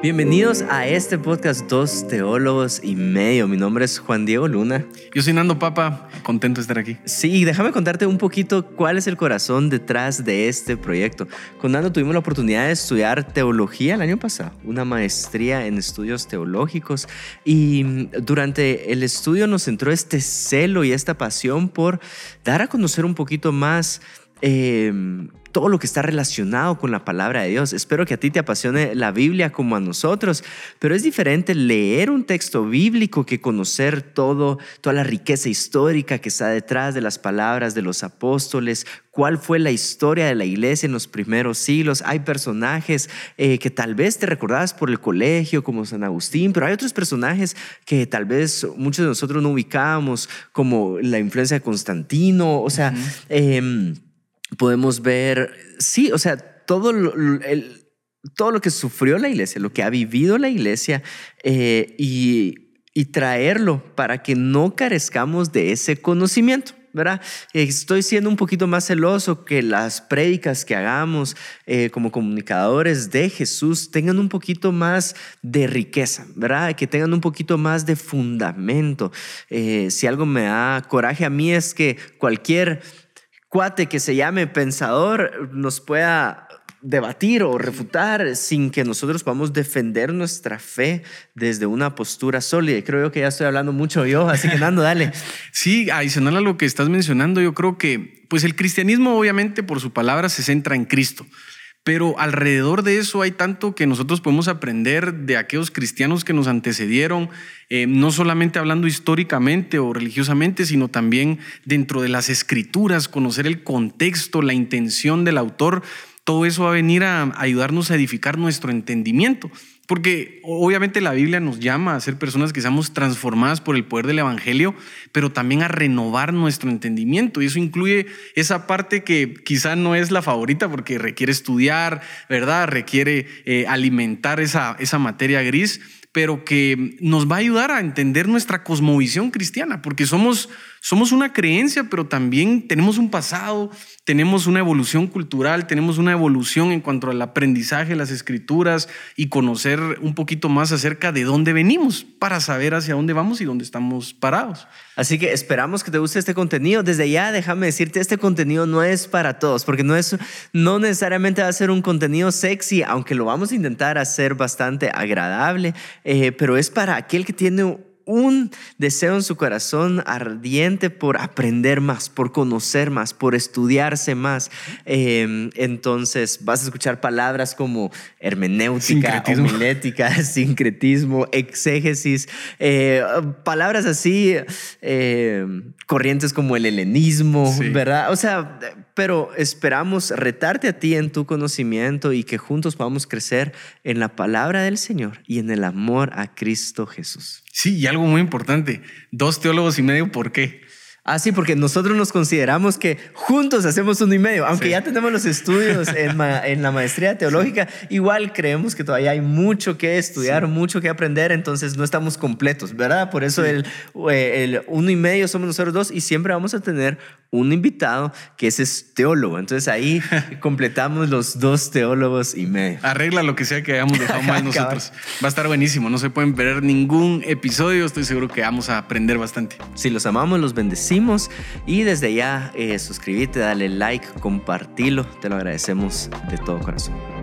Bienvenidos a este podcast Dos Teólogos y Medio. Mi nombre es Juan Diego Luna. Yo soy Nando Papa, contento de estar aquí. Sí, déjame contarte un poquito cuál es el corazón detrás de este proyecto. Con Nando tuvimos la oportunidad de estudiar teología el año pasado, una maestría en estudios teológicos y durante el estudio nos entró este celo y esta pasión por dar a conocer un poquito más eh, todo lo que está relacionado con la palabra de Dios. Espero que a ti te apasione la Biblia como a nosotros, pero es diferente leer un texto bíblico que conocer todo, toda la riqueza histórica que está detrás de las palabras de los apóstoles, cuál fue la historia de la iglesia en los primeros siglos. Hay personajes eh, que tal vez te recordabas por el colegio, como San Agustín, pero hay otros personajes que tal vez muchos de nosotros no ubicábamos, como la influencia de Constantino, o sea podemos ver, sí, o sea, todo lo, todo lo que sufrió la iglesia, lo que ha vivido la iglesia eh, y, y traerlo para que no carezcamos de ese conocimiento. ¿verdad? Estoy siendo un poquito más celoso que las prédicas que hagamos eh, como comunicadores de Jesús tengan un poquito más de riqueza, ¿verdad? Que tengan un poquito más de fundamento. Eh, si algo me da coraje a mí es que cualquier cuate que se llame pensador nos pueda debatir o refutar sin que nosotros podamos defender nuestra fe desde una postura sólida. Creo que ya estoy hablando mucho yo, así que Nando, dale. Sí, adicional a lo que estás mencionando, yo creo que pues el cristianismo obviamente por su palabra se centra en Cristo. Pero alrededor de eso hay tanto que nosotros podemos aprender de aquellos cristianos que nos antecedieron, eh, no solamente hablando históricamente o religiosamente, sino también dentro de las escrituras, conocer el contexto, la intención del autor. Todo eso va a venir a ayudarnos a edificar nuestro entendimiento. Porque obviamente la Biblia nos llama a ser personas que seamos transformadas por el poder del Evangelio, pero también a renovar nuestro entendimiento. Y eso incluye esa parte que quizá no es la favorita porque requiere estudiar, ¿verdad? Requiere eh, alimentar esa, esa materia gris, pero que nos va a ayudar a entender nuestra cosmovisión cristiana, porque somos, somos una creencia, pero también tenemos un pasado, tenemos una evolución cultural, tenemos una evolución en cuanto al aprendizaje, las escrituras y conocer un poquito más acerca de dónde venimos para saber hacia dónde vamos y dónde estamos parados. Así que esperamos que te guste este contenido. Desde ya déjame decirte, este contenido no es para todos, porque no, es, no necesariamente va a ser un contenido sexy, aunque lo vamos a intentar hacer bastante agradable, eh, pero es para aquel que tiene un deseo en su corazón ardiente por aprender más, por conocer más, por estudiarse más. Em, entonces vas a escuchar palabras como hermenéutica, homilética, sincretismo, exégesis, eh, palabras así, em, corrientes como el helenismo, ¿verdad? O sea, pero esperamos retarte a ti en tu conocimiento y que juntos podamos crecer en la palabra del Señor y en el amor a Cristo Jesús. Sí, y algo muy importante, dos teólogos y medio, ¿por qué? Ah, sí, porque nosotros nos consideramos que juntos hacemos uno y medio, aunque ya tenemos los estudios en, la maestría teológica, igual creemos que todavía hay mucho que estudiar, mucho que aprender, entonces no estamos completos, ¿verdad? Por eso el, el, uno y medio somos nosotros dos y siempre vamos a tener un invitado que es teólogo. Entonces ahí completamos los dos teólogos y medio. Arregla lo que sea que hayamos dejado mal nosotros. Va a estar buenísimo, no se pueden perder ningún episodio, estoy seguro que vamos a aprender bastante. Si los amamos, los bendecimos y desde ya eh, suscríbete, dale like, compartilo, te lo agradecemos de todo corazón.